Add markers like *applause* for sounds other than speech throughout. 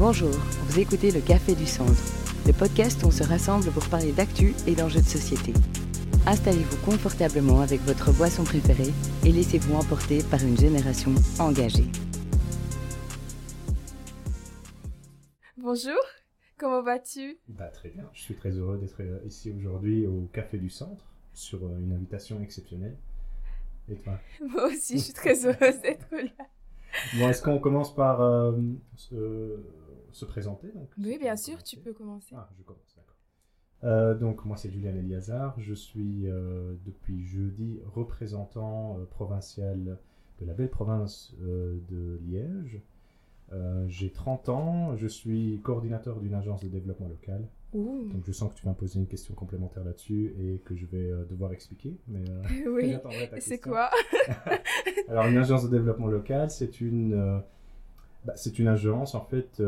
Bonjour, vous écoutez le Café du Centre, le podcast où on se rassemble pour parler d'actu et d'enjeux de société. Installez-vous confortablement avec votre boisson préférée et laissez-vous emporter par une génération engagée. Bonjour, comment vas-tu? Bah, Très bien, je suis très heureux d'être euh, ici aujourd'hui au Café du Centre sur euh, une invitation exceptionnelle. Et toi? *laughs* Moi aussi, je suis très heureuse d'être là. Bon, est-ce qu'on commence par euh, se, présenter donc, Oui, bien sûr, tu peux commencer. Ah, je commence, d'accord. donc, moi, c'est Julien Eliazar. Je suis depuis jeudi représentant provincial de la belle province de Liège. Euh, j'ai 30 ans, je suis coordinateur d'une agence de développement local. Donc je sens que tu vas me poser une question complémentaire là-dessus et que je vais euh, devoir expliquer. Mais, euh, *laughs* oui, c'est quoi? *laughs* Alors une agence de développement local, c'est une, bah, c'est une agence en fait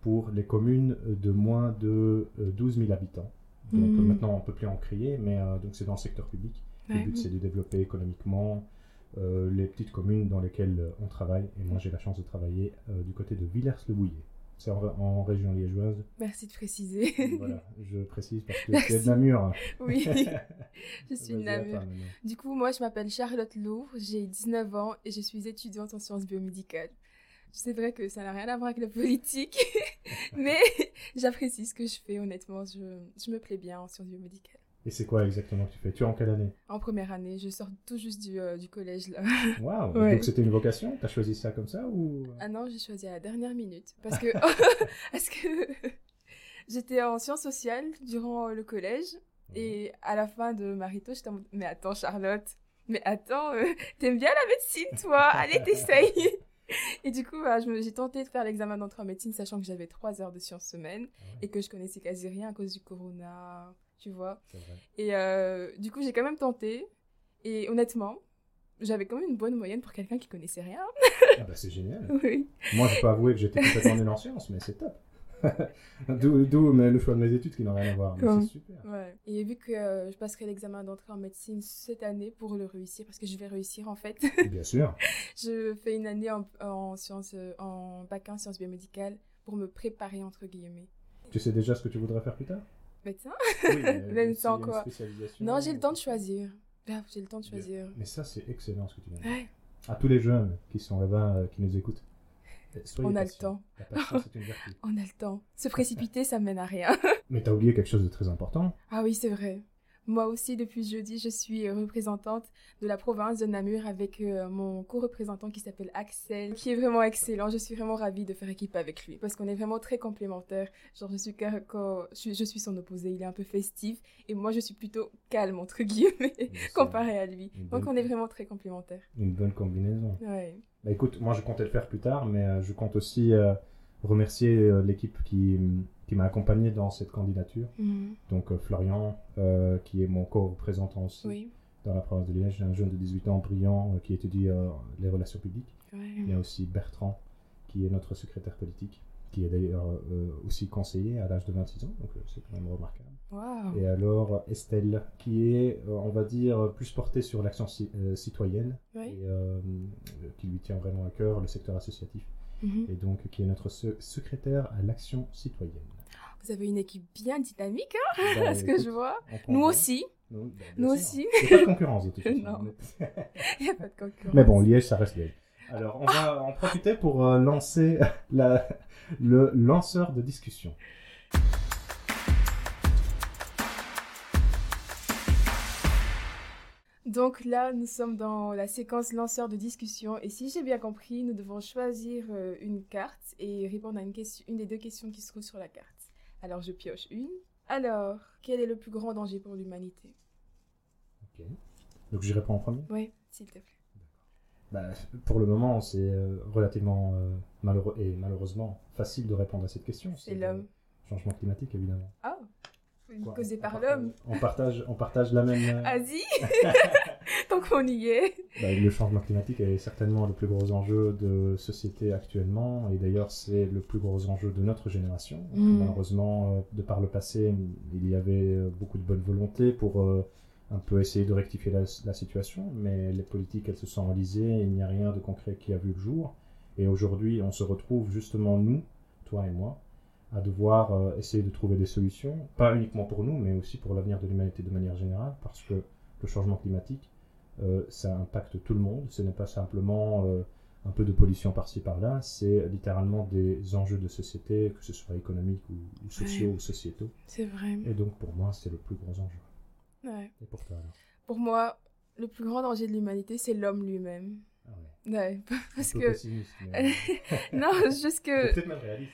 pour les communes de moins de 12 000 habitants. Donc hmm. maintenant on ne peut plus en crier, mais donc c'est dans le secteur public. Le but c'est de développer économiquement, euh, les petites communes dans lesquelles euh, on travaille. Et moi, j'ai la chance de travailler euh, du côté de Villers-le-Bouillet. C'est en, région liégeoise. Merci de préciser. voilà, je précise parce que tu es de Namur. oui, *laughs* je suis de Namur. Du coup, moi, je m'appelle Charlotte Louvre, j'ai 19 ans et je suis étudiante en sciences biomédicales. C'est vrai que ça n'a rien à voir avec la politique, *laughs* mais j'apprécie ce que je fais, honnêtement. Je, je me plais bien en sciences biomédicales. Et c'est quoi exactement que tu fais? Tu es en quelle année? En première année, je sors tout juste du, euh, du collège là. Waouh! Donc c'était une vocation? Tu as choisi ça comme ça ou? Ah non, j'ai choisi à la dernière minute parce que *laughs* *laughs* parce que j'étais en sciences sociales durant le collège et à la fin de Marito, j'étais en mais attends Charlotte, mais attends, euh, t'aimes bien la médecine toi? Allez, t'essayes *laughs* Et du coup, bah, j'ai tenté de faire l'examen d'entrée en médecine, sachant que j'avais trois heures de sciences semaine ah et que je connaissais quasi rien à cause du corona, tu vois. Et euh, du coup, j'ai quand même tenté. Et honnêtement, j'avais quand même une bonne moyenne pour quelqu'un qui connaissait rien. ah bah c'est génial. *laughs* Oui. Moi, je peux avouer que j'étais complètement nul en sciences, mais c'est top. *laughs* D'où le choix de mes études qui n'ont rien à voir. C'est super. Ouais. Et vu que euh, je passerai l'examen d'entrée en médecine cette année pour le réussir, parce que je vais réussir en fait. Bien sûr. *laughs* je fais une année en, en sciences, euh, en bac en sciences biomédicales pour me préparer entre guillemets. Tu sais déjà ce que tu voudrais faire plus tard? Médecin? Oui, *laughs* Même sans quoi. Non, j'ai le temps de choisir. J'ai le temps de choisir. Mais ça, c'est excellent ce que tu viens de dire. À tous les jeunes qui sont là-bas, euh, qui nous écoutent. On a le temps. *laughs* On a le temps. Se précipiter, ça mène à rien. *laughs* Mais t'as oublié quelque chose de très important. Ah oui, c'est vrai. Moi aussi, depuis jeudi, je suis représentante de la province de Namur avec euh, mon co-représentant qui s'appelle Axel, qui est vraiment excellent. Je suis vraiment ravie de faire équipe avec lui parce qu'on est vraiment très complémentaires. Genre, je suis, je suis son opposé, il est un peu festif et moi, je suis plutôt calme, entre *laughs* guillemets, comparé à lui. Donc, on est vraiment très complémentaires. Une bonne combinaison. Ouais. Bah écoute, moi, je comptais le faire plus tard, mais euh, je compte aussi euh, remercier l'équipe qui qui m'a accompagné dans cette candidature. Mhm. Donc euh, Florian, euh, qui est mon co-représentant aussi dans la province de Liège, un jeune de 18 ans brillant euh, qui étudie les relations publiques. Il y a aussi Bertrand, qui est notre secrétaire politique, qui est d'ailleurs aussi conseiller à l'âge de 26 ans, donc c'est quand même remarquable. Et alors Estelle, qui est, on va dire, plus portée sur l'action citoyenne, et qui lui tient vraiment à cœur le secteur associatif. Mhm. et donc qui est notre secrétaire à l'action citoyenne. Vous avez une équipe bien dynamique, hein bah, *laughs* ce que je vois. Nous aussi. Nous, bah, aussi. Il n'y a pas de concurrence de toute *laughs* façon. Non. *laughs* Il n'y a pas de concurrence. Mais bon, Liège, ça reste Liège. Alors, on va en profiter pour euh, lancer *laughs* la, le lanceur de discussion. Donc là, nous sommes dans la séquence lanceur de discussion et si j'ai bien compris, nous devons choisir euh, une carte et répondre à une, question, une des deux questions qui se trouvent sur la carte. Alors je pioche une. Alors, quel est le plus grand danger pour l'humanité? Ok. Donc j'y réponds en premier? Oui, s'il te plaît. Bah, pour le moment, c'est euh, relativement euh, malheureux et malheureusement facile de répondre à cette question. C'est l'homme. Changement climatique, évidemment. Ah, causé par l'homme. On partage, on partage la même. Asie *laughs* Tant qu'on y est. Bah, le changement climatique est certainement le plus gros enjeu de société actuellement, et d'ailleurs c'est le plus gros enjeu de notre génération. Mm. Malheureusement, euh, de par le passé, il y avait euh, beaucoup de bonne volonté pour euh, un peu essayer de rectifier la, la, situation, mais les politiques elles se sont enlisées, il n'y a rien de concret qui a vu le jour. Et aujourd'hui, on se retrouve justement nous toi et moi, à devoir euh, essayer de trouver des solutions, pas uniquement pour nous, mais aussi pour l'avenir de l'humanité de manière générale, parce que le changement climatique, euh, ça impacte tout le monde. Ce n'est pas simplement euh, un peu de pollution par-ci par-là, c'est littéralement des enjeux de société, que ce soit économiques ou, sociaux ou sociétaux. C'est vrai. Et donc pour moi, c'est le plus gros enjeu. Ouais. Et pour toi alors Pour moi, le plus grand danger de l'humanité, c'est l'homme lui-même. Ah ouais. Ouais, *laughs* parce Un peu que. pessimiste, mais- *laughs* non, juste que. Peut-être même réaliste.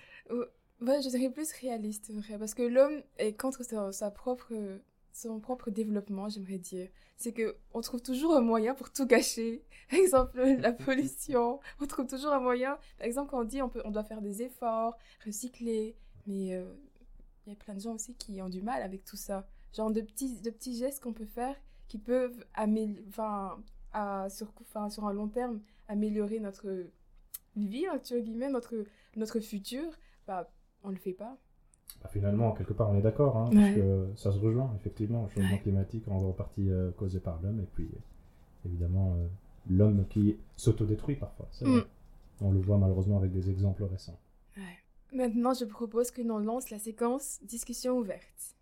Ouais, je dirais plus réaliste, vrai, parce que l'homme est contre sa, sa propre, son propre développement, j'aimerais dire. C'est que on trouve toujours un moyen pour tout gâcher. Par exemple, la *laughs* pollution, on trouve toujours un moyen. Par exemple, quand on dit on, peut, on doit faire des efforts, recycler, mais euh, il y a plein de gens aussi qui ont du mal avec tout ça. Genre de petits, de petits gestes qu'on peut faire qui peuvent enfin, à, sur, enfin, sur un long terme, améliorer notre vie, entre guillemets, notre, notre futur. Bah, on le fait pas. Bah, finalement, quelque part, on est d'accord, hein, Ouais. parce que ça se rejoint, effectivement, le changement Ouais. climatique en grande partie euh, causé par l'homme, et puis évidemment euh, l'homme qui s'autodétruit parfois. Mm. On le voit malheureusement avec des exemples récents. Maintenant, je propose que l'on lance la séquence discussion ouverte.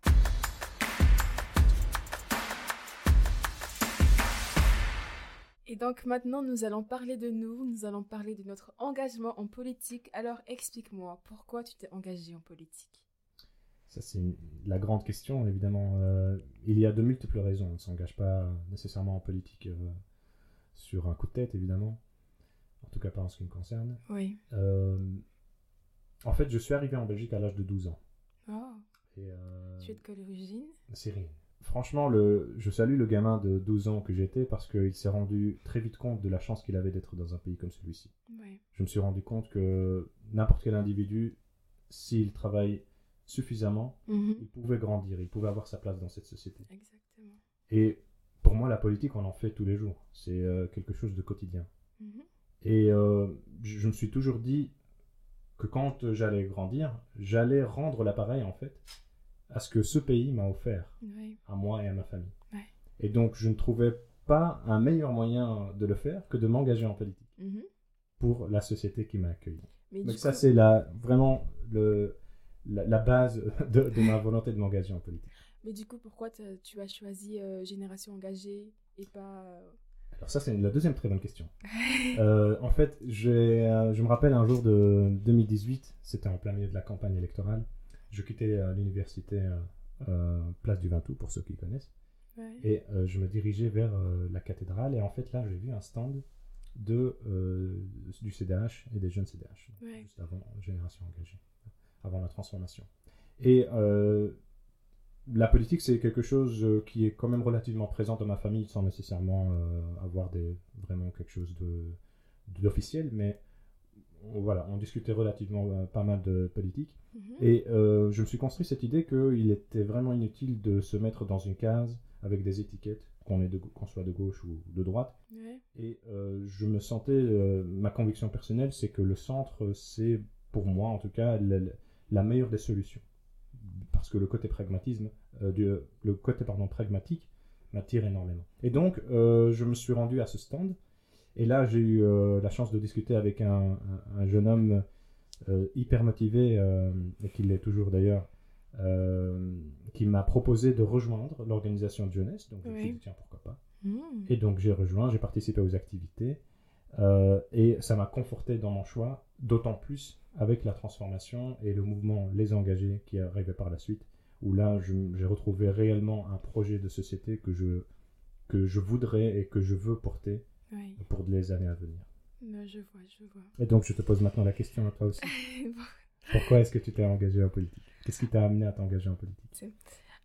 Et donc maintenant, nous allons parler de nous, nous allons parler de notre engagement en politique. Alors explique-moi, pourquoi tu t'es engagé en politique? Ça, c'est la grande question, évidemment. Euh, il y a de multiples raisons. On ne s'engage pas nécessairement en politique euh, sur un coup de tête, évidemment. En tout cas, pas en ce qui me concerne. Oui. Euh, en fait, je suis arrivé en Belgique à l'âge de 12 ans. Oh, Et, tu es de quelle origine? C'est rien. Franchement, le, je salue le gamin de 12 ans que j'étais parce qu'il s'est rendu très vite compte de la chance qu'il avait d'être dans un pays comme celui-ci. Je me suis rendu compte que n'importe quel individu, s'il travaille suffisamment, Mhm. il pouvait grandir, il pouvait avoir sa place dans cette société. Exactement. Et pour moi, la politique, on en fait tous les jours. C'est euh, quelque chose de quotidien. Mhm. Et euh, je je me suis toujours dit que quand j'allais grandir, j'allais rendre l'appareil, en fait, à ce que ce pays m'a offert Oui. à moi et à ma famille. Ouais. Et donc, je ne trouvais pas un meilleur moyen de le faire que de m'engager en politique Mhm. pour la société qui m'a accueilli. Mais Donc ça, coup- c'est vraiment le, la, la base de, de ma volonté de m'engager en politique. Mais du coup, pourquoi tu as choisi euh, Génération Engagée et pas... euh, Alors ça, c'est la deuxième très bonne question. *laughs* Euh, en fait, je me rappelle un jour de 2018, c'était en plein milieu de la campagne électorale. Je quittais euh, l'université euh, euh, Place du Vintou, pour ceux qui connaissent. Ouais. Et je me dirigeais vers la cathédrale. Et en fait, là, j'ai vu un stand de, du CDH et des jeunes CDH, Ouais. juste avant Génération Engagée, avant la transformation. Et la politique, c'est quelque chose qui est quand même relativement présent dans ma famille, sans nécessairement euh, avoir des, vraiment quelque chose de, d'officiel, mais voilà, on discutait relativement euh, pas mal de politique. Mhm. Et euh, je me suis construit cette idée qu'il était vraiment inutile de se mettre dans une case avec des étiquettes, qu'on soit de gauche ou de droite. Ouais. Et euh, je me sentais, ma conviction personnelle, c'est que le centre, c'est pour moi en tout cas la, la meilleure des solutions. Parce que le côté pragmatisme, du- le côté pardon, pragmatique m'attire énormément. Et donc, je me suis rendu à ce stand. Et là, j'ai eu euh, la chance de discuter avec un, un- un jeune homme euh, hyper motivé, euh, et qui l'est toujours d'ailleurs, qui m'a proposé de rejoindre l'organisation de jeunesse. Donc, je me Oui. dit, tiens, pourquoi pas. Mhm. Et donc j'ai rejoint, j'ai participé aux activités euh, et ça m'a conforté dans mon choix, d'autant plus avec la transformation et le mouvement Les Engagés qui est arrivé par la suite, où là j'ai retrouvé réellement un projet de société que je, que je voudrais et que je veux porter Ouais. pour les années à venir. Non, je vois, je vois. Et donc je te pose maintenant la question à toi aussi. *laughs* Pourquoi est-ce que tu t'es engagé en politique? Qu'est-ce qui t'a amené à t'engager en politique?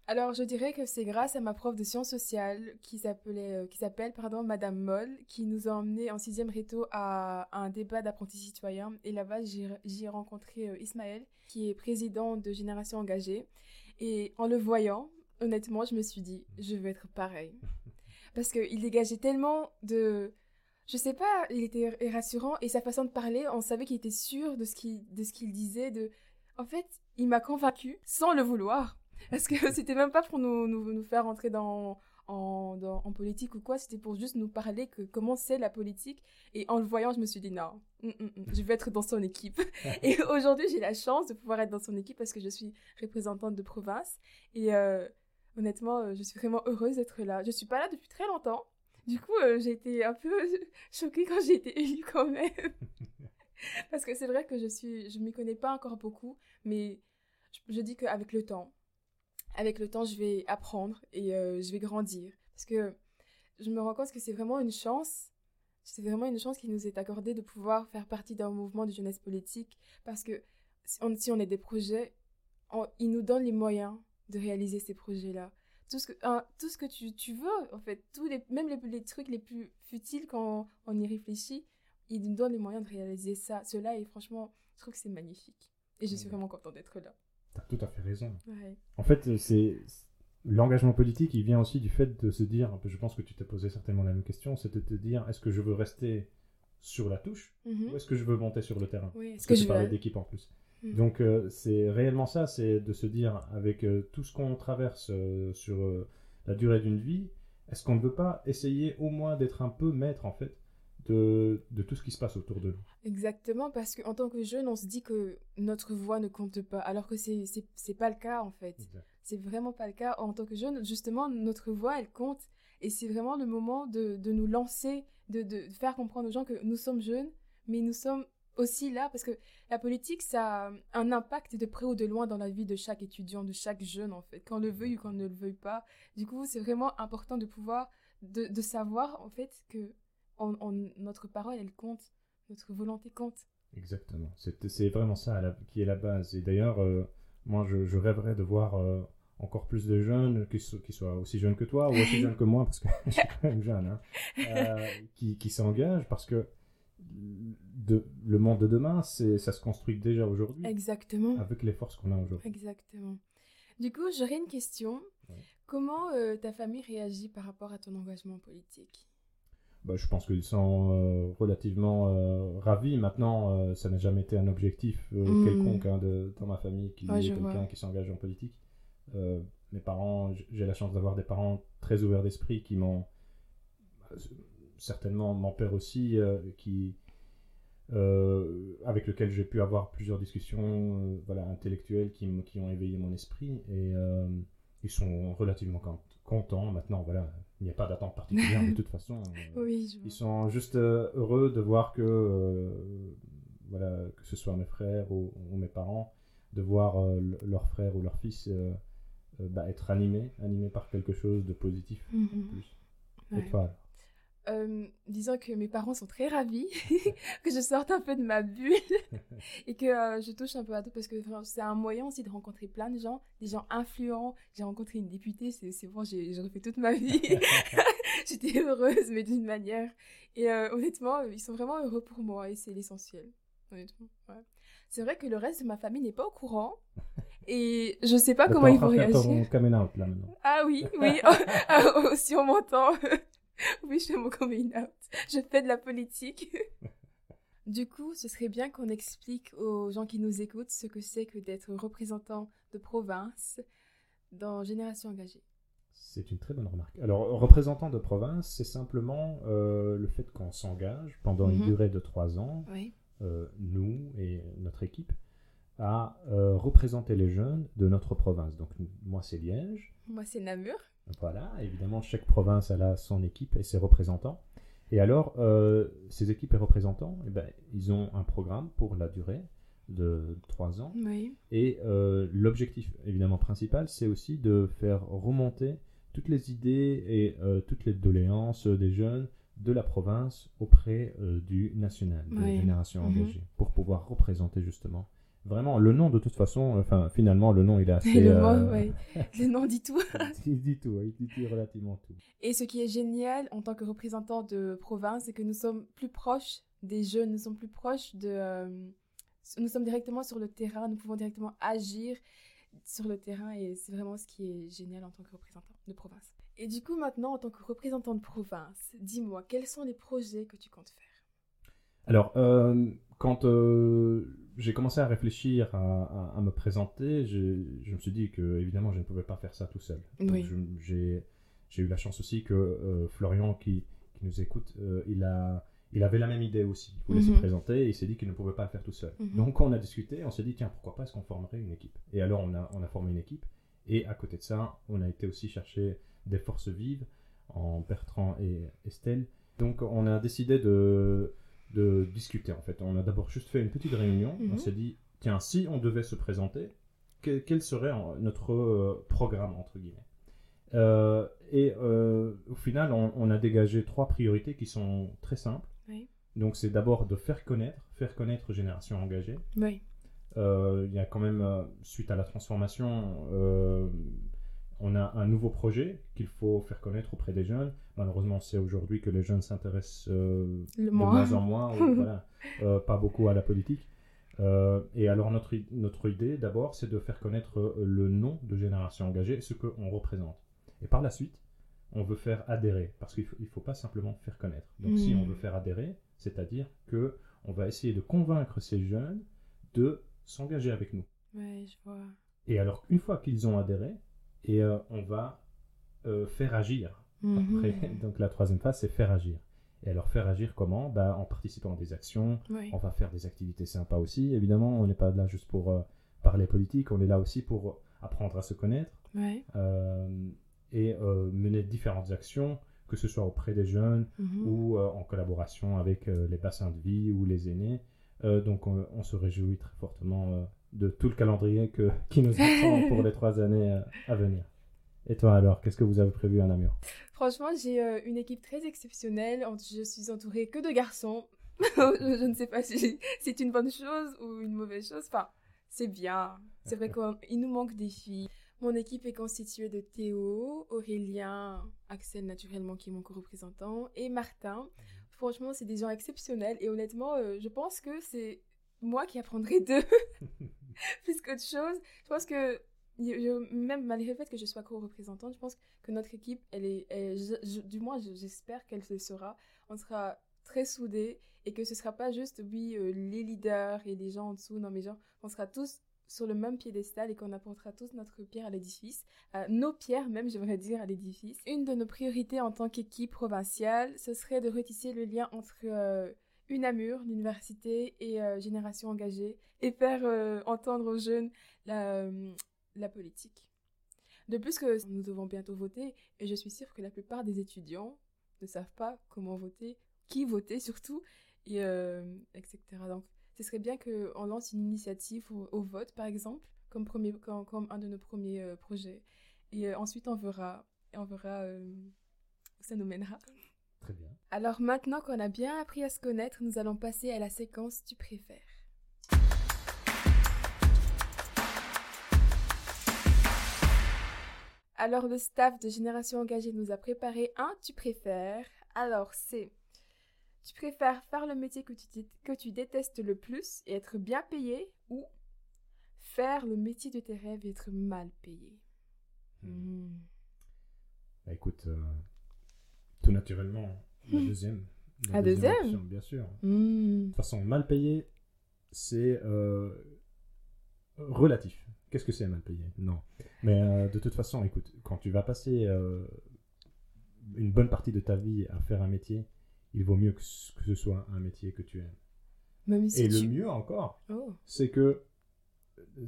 Alors, je dirais que c'est grâce à ma prof de sciences sociales qui s'appelait, euh, qui s'appelle, pardon, Madame Moll, qui nous a emmenés en sixième réto à, à un débat d'apprentis citoyens. Et là-bas, j'ai rencontré euh, Ismaël, qui est président de Génération Engagée. Et en le voyant, honnêtement, je me suis dit, je veux être pareil. *laughs* Parce qu'il dégageait tellement de... Je sais pas, il était rassurant et sa façon de parler, on savait qu'il était sûr de ce qu'il disait. De... En fait, il m'a convaincu sans le vouloir. *laughs* Parce que c'était même pas pour nous, nous, nous faire entrer dans, en, en politique ou quoi, c'était pour juste nous parler que comment c'est la politique. Et en le voyant, je me suis dit non, mm, mm, mm, je vais être dans son équipe. *laughs* et aujourd'hui, j'ai la chance de pouvoir être dans son équipe parce que je suis représentante de province. Et euh, honnêtement, euh, je suis vraiment heureuse d'être là. Je suis pas là depuis très longtemps. Du coup, euh, j'ai été un peu *laughs* choquée quand j'ai été élue quand même. *laughs* parce que c'est vrai que je suis, je m'y connais pas encore beaucoup, mais je, je dis qu'avec le temps, avec le temps, je vais apprendre et euh, je vais grandir. Parce que je me rends compte que c'est vraiment une chance. C'est vraiment une chance qui nous est accordée de pouvoir faire partie d'un mouvement de jeunesse politique. Parce que si on, si on a des projets, ils nous donnent les moyens de réaliser ces projets-là. Tout ce que, tout ce que tu, tu, veux, en fait, tous les, même les, les trucs les plus futiles quand on, y réfléchit, ils nous donnent les moyens de réaliser ça. Cela, et franchement, je trouve que c'est magnifique. Et je suis vraiment contente d'être là. T'as tout à fait raison. En fait, c'est l'engagement politique, il vient aussi du fait de se dire, je pense que tu t'es posé certainement la même question, c'est de te dire, est-ce que je veux rester sur la touche mhm. ou est-ce que je veux monter sur le terrain? Oui, Est-ce que, que je parlais d'équipe en plus. Mhm. Donc euh, c'est réellement ça, c'est de se dire, avec euh, tout ce qu'on traverse euh, sur la durée d'une vie, est-ce qu'on ne veut pas essayer au moins d'être un peu maître en fait de, de, tout ce qui se passe autour de nous? Exactement, parce qu'en tant que jeune, on se dit que notre voix ne compte pas, alors que c'est n'est pas le cas en fait. C'est vraiment pas le cas. En tant que jeune, justement, notre voix, elle compte. Et c'est vraiment le moment de, de nous lancer, de, de, faire comprendre aux gens que nous sommes jeunes, mais nous sommes aussi là, parce que la politique, ça a un impact de près ou de loin dans la vie de chaque étudiant, de chaque jeune en fait, qu'on le veuille ou qu'on ne le veuille pas. Du coup, c'est vraiment important de pouvoir, de, de savoir en fait que notre parole, elle compte, notre volonté compte. Exactement. C'est vraiment ça qui est la base. Et d'ailleurs, euh, moi, je, rêverais de voir euh, encore plus de jeunes qui, qui, soient aussi jeunes que toi ou aussi *laughs* jeunes que moi, parce que *laughs* je suis quand même jeune, hein, euh, qui, qui s'engagent parce que de, le monde de demain, ça se construit déjà aujourd'hui. Exactement. Avec les forces qu'on a aujourd'hui. Exactement. Du coup, j'aurais une question. Comment ta famille réagit par rapport à ton engagement politique? Bah, je pense qu'ils sont euh, relativement euh, ravis. Maintenant, euh, ça n'a jamais été un objectif mm. quelconque hein, de, dans ma famille qui est quelqu'un qui s'engage en politique. mes parents, j'ai la chance d'avoir des parents très ouverts d'esprit qui m'ont certainement mon père aussi, qui avec lequel j'ai pu avoir plusieurs discussions voilà intellectuelles qui, qui ont éveillé mon esprit et ils sont relativement contents. Maintenant, voilà, il n'y a pas d'attente particulière de *laughs* toute façon. Euh, ils sont juste euh, heureux de voir que, euh, voilà, que ce soit mes frères ou, mes parents, de voir leur frère ou leur fils bah, être animé, animé par quelque chose de positif. Mm plus. Euh, disons que mes parents sont très ravis *laughs* que je sorte un peu de ma bulle *laughs* et que euh, je touche un peu à tout parce que c'est un moyen aussi de rencontrer plein de gens, des gens influents. J'ai rencontré une députée, c'est bon, j'ai refait toute ma vie. *laughs* J'étais heureuse, mais d'une manière. Et euh, honnêtement, ils sont vraiment heureux pour moi et c'est l'essentiel. Honnêtement, C'est vrai que le reste de ma famille n'est pas au courant. Et je sais pas comment ils vont réagir. Ah oui, oui, si on m'entend. *laughs* oui, je fais mon coming out. Je fais de la politique. *laughs* du coup, ce serait bien qu'on explique aux gens qui nous écoutent ce que c'est que d'être représentant de province dans Génération Engagée. C'est une très bonne remarque. Alors, représentant de province, c'est simplement euh, le fait qu'on s'engage pendant une mhm. durée de trois ans, euh, nous et notre équipe, à euh, représenter les jeunes de notre province. Donc, moi, c'est Liège. Moi, c'est Namur. Voilà, évidemment, chaque province a son équipe et ses représentants. Et alors, euh, ces équipes et représentants, eh ben, ils ont un programme pour la durée de trois ans. Et euh, l'objectif, évidemment, principal, c'est aussi de faire remonter toutes les idées et euh, toutes les doléances des jeunes de la province auprès du national, de la génération mhm. engagée, pour pouvoir représenter justement Vraiment, le nom, de toute façon, enfin, finalement, le nom, il est *laughs* assez. le, euh, le nom dit tout. *laughs* il dit tout, il dit relativement tout. Et ce qui est génial en tant que représentant de province, c'est que nous sommes plus proches des jeunes, nous sommes plus proches de. Euh, nous sommes directement sur le terrain, nous pouvons directement agir sur le terrain et c'est vraiment ce qui est génial en tant que représentant de province. Et du coup, maintenant, en tant que représentant de province, dis-moi, quels sont les projets que tu comptes faire? Alors, euh, quand j'ai commencé à réfléchir à, me présenter, je me suis dit que évidemment je ne pouvais pas faire ça tout seul. J'ai eu la chance aussi que Florian, qui, qui, nous écoute, il a il avait la même idée aussi. Il voulait se mhm. présenter et il s'est dit qu'il ne pouvait pas le faire tout seul. Mhm. Donc on a discuté, on s'est dit tiens pourquoi pas est-ce qu'on formerait une équipe? Et alors on a, on a formé une équipe et à côté de ça on a été aussi chercher des forces vives en Bertrand et Estelle. Donc on a décidé de, de discuter en fait. On a d'abord juste fait une petite réunion. On mhm. s'est dit tiens si on devait se présenter, quel, serait notre euh, programme entre guillemets? Euh, et euh, au final, on, on, a dégagé trois priorités qui sont très simples. Donc c'est d'abord de faire connaître, faire connaître Génération Engagée. Oui. Il y a quand même, suite à la transformation, on a un nouveau projet qu'il faut faire connaître auprès des jeunes. Malheureusement, c'est aujourd'hui que les jeunes s'intéressent de moins en moins, *laughs* voilà, pas beaucoup à la politique. et alors notre, notre idée d'abord, c'est de faire connaître le nom de Génération Engagée, ce qu'on représente. Et par la suite, on veut faire adhérer, parce qu'il ne faut, pas simplement faire connaître. Donc si on hmm. veut faire adhérer, c'est-à-dire que on va essayer de convaincre ces jeunes de s'engager avec nous. Ouais, je vois. Et alors, une fois qu'ils ont adhéré, et euh, on va euh, faire agir. Mhm. Après, *laughs* donc la troisième phase, c'est faire agir. Et alors, faire agir comment? Ben, En participant à des actions. On va faire des activités sympas aussi. Évidemment, on n'est pas là juste pour euh, parler politique, on est là aussi pour apprendre à se connaître. Et mener différentes actions, que ce soit auprès des jeunes mhm. ou en collaboration avec les bassins de vie ou les aînés. donc on, se réjouit très fortement de tout le calendrier que, qui nous attend pour les trois années à venir. Et toi alors, qu'est-ce que vous avez prévu à Namur Franchement, j'ai une équipe très exceptionnelle. Je suis entourée que de garçons. *laughs* je ne sais pas si *laughs* c'est une bonne chose ou une mauvaise chose. Enfin, c'est bien. C'est vrai qu'il nous manque des filles. Mon équipe est constituée de Théo, Aurélien, Axel naturellement qui est mon co-représentant et Martin. Franchement, c'est des gens exceptionnels et honnêtement, euh, je pense que c'est moi qui apprendrai d'eux *laughs* *laughs* plus qu'autre chose. Je pense que même malgré le fait que je sois co-représentante, je pense que notre équipe, elle est, du moins j'espère qu'elle le sera. On sera très soudés et que ce sera pas juste oui euh, les leaders et les gens en dessous. Non mais genre, on sera tous sur le même piédestal et qu'on apportera tous notre pierre à l'édifice, nos pierres même, j'aimerais dire, à l'édifice. Une de nos priorités en tant qu'équipe provinciale, ce serait de retisser le lien entre euh, UNAMUR, l'université, et euh, Génération Engagée, et faire euh, entendre aux jeunes la, la politique. De plus que nous devons bientôt voter, et je suis sûre que la plupart des étudiants ne savent pas comment voter, qui voter surtout, et etc. Donc, ce serait bien qu'on lance une initiative au, vote, par exemple, comme, un de nos premiers euh, projets. Et euh, ensuite, on verra, on verra euh, où ça nous mènera. Très bien. Alors maintenant qu'on a bien appris à se connaître, nous allons passer à la séquence Tu préfères. Alors le staff de Génération Engagée nous a préparé un Tu préfères. Alors c'est tu préfères faire le métier que tu, que tu détestes le plus et être bien payé ou faire le métier de tes rêves et être mal payé? Hmm. Hmm. Bah, écoute, euh, tout naturellement, la hmm. deuxième. La, deuxième, Bien sûr. De toute façon, mal payé, c'est euh, relatif. Qu'est-ce que c'est mal payé? Non. Mais euh, de toute façon, écoute, quand tu vas passer une bonne partie de ta vie à faire un métier il vaut mieux que, ce soit un métier que tu aimes. et le mieux encore, oh. c'est que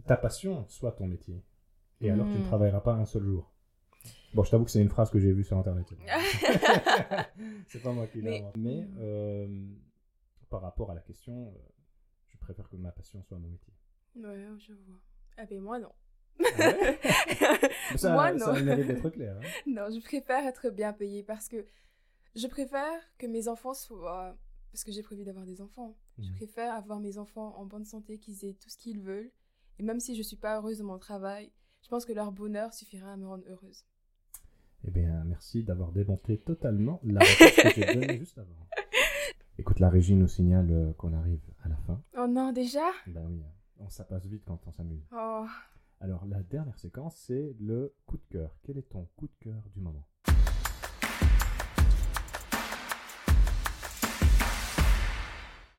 ta passion soit ton métier. Et alors, tu ne hmm. travailleras pas un seul jour. Bon, je t'avoue que c'est une phrase que j'ai vue sur Internet. *laughs* *laughs* c'est pas moi qui l'ai inventé. Mais hmm. euh, par rapport à la question, euh, je préfère que ma passion soit mon métier. Ouais, je vois. Ah ben moi non. Ah *laughs* ça, moi non. Ça d'être clair. Hein. Non, je préfère être bien payé parce que je préfère que mes enfants soient... Parce que j'ai prévu d'avoir des enfants. Je mhm. préfère avoir mes enfants en bonne santé, qu'ils aient tout ce qu'ils veulent. Et même si je ne suis pas heureuse de mon travail, je pense que leur bonheur suffira à me rendre heureuse. Eh bien, merci d'avoir démonté totalement la réponse que j'ai donnée *laughs* juste avant. Écoute, la régie nous signale euh, qu'on arrive à la fin. Oh non, déjà? Ben oui, on, ça passe vite quand on s'amuse. Oh. Alors, la dernière séquence, c'est le coup de cœur. Quel est ton coup de cœur du moment?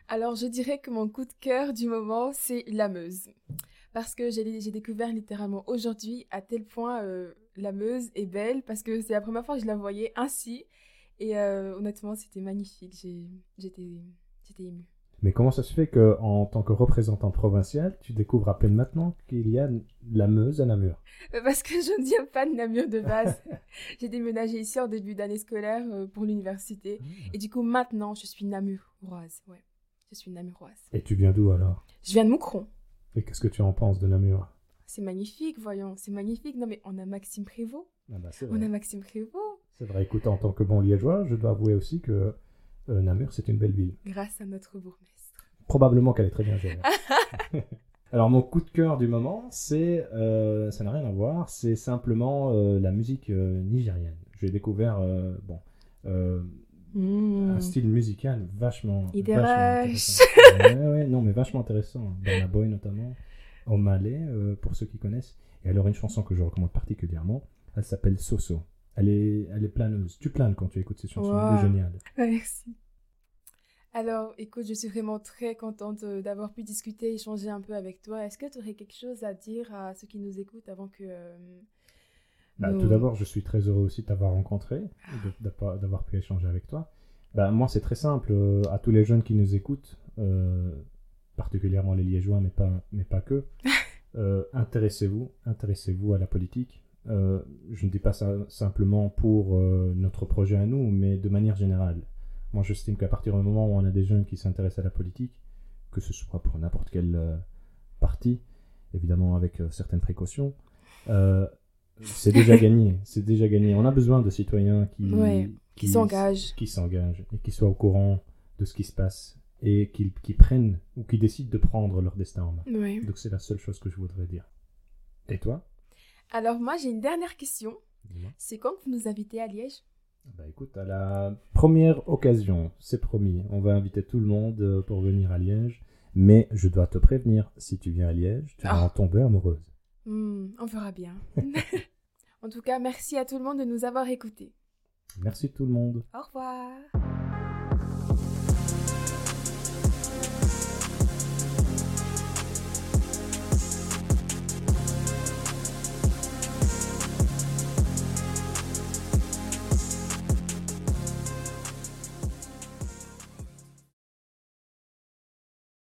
Alors, je dirais que mon coup de cœur du moment, c'est la Meuse. Parce que j'ai découvert littéralement aujourd'hui à tel point euh, la Meuse est belle parce que c'est la première fois que je la voyais ainsi. Et euh, honnêtement, c'était magnifique. J'étais émue. Mais comment ça se fait que, en tant que représentant provincial, tu découvres à peine maintenant qu'il y a la Meuse à Namur? Euh, Parce que je ne viens pas de Namur de base. *laughs* J'ai déménagé ici en début d'année scolaire euh, pour l'université. Ah. Et du coup, maintenant, je suis namuroise. Ouais, je suis namuroise. Et tu viens d'où alors? Je viens de Moucron. Et qu'est-ce que tu en penses de Namur? C'est magnifique, voyons, c'est magnifique. Non mais on a Maxime Prévost. Ah bah, on a Maxime Prévost. C'est vrai, écoute, en tant que bon liégeois, je dois avouer aussi que euh, Namur, c'est une belle ville. Grâce à notre bourgmestre. Probablement qu'elle est très bien gérée. *laughs* Alors mon coup de cœur du moment, c'est, euh, ça n'a rien à voir, c'est simplement euh, la musique nigérienne. J'ai découvert, bon, hmm. un style musical vachement, vachement intéressant. ouais, non, mais vachement intéressant. Burna Boy notamment, au Malais, pour ceux qui connaissent. Et alors une chanson que je recommande particulièrement, elle s'appelle Soso. Elle est, elle est planeuse. Tu planes quand tu écoutes ces chansons. Elle est géniale. *laughs* Merci. Alors, écoute, je suis vraiment très contente euh, d'avoir pu discuter, échanger un peu avec toi. Est-ce que tu aurais quelque chose à dire à ceux qui nous écoutent avant que... Euh, bah, tout d'abord, je suis très heureux aussi de t'avoir rencontré, d'avoir pu échanger avec toi. Bah, moi, c'est très simple. Euh, à tous les jeunes qui nous écoutent, particulièrement les Liégeois, mais pas, mais pas que, *laughs* intéressez-vous, intéressez-vous à la politique. Euh, je ne dis pas ça simplement pour euh, notre projet à nous, mais de manière générale. Moi, j'estime qu'à partir du moment où on a des jeunes qui s'intéressent à la politique, que ce soit pour n'importe quel euh, parti, évidemment avec certaines précautions, c'est déjà *laughs* gagné. C'est déjà gagné. On a besoin de citoyens qui, qui, s'engagent, qui s'engagent et qui soient au courant de ce qui se passe et qui, qui prennent ou qui décident de prendre leur destin en main. Donc c'est la seule chose que je voudrais dire. Et toi? Alors moi j'ai une dernière question. C'est quand vous nous invitez à Liège? Bah écoute, à la première occasion, c'est promis, on va inviter tout le monde euh, pour venir à Liège. Mais je dois te prévenir, si tu viens à Liège, tu vas en tomber amoureuse. Hmm, on verra bien. *laughs* en tout cas, merci à tout le monde de nous avoir écoutés. Merci tout le monde. Au revoir.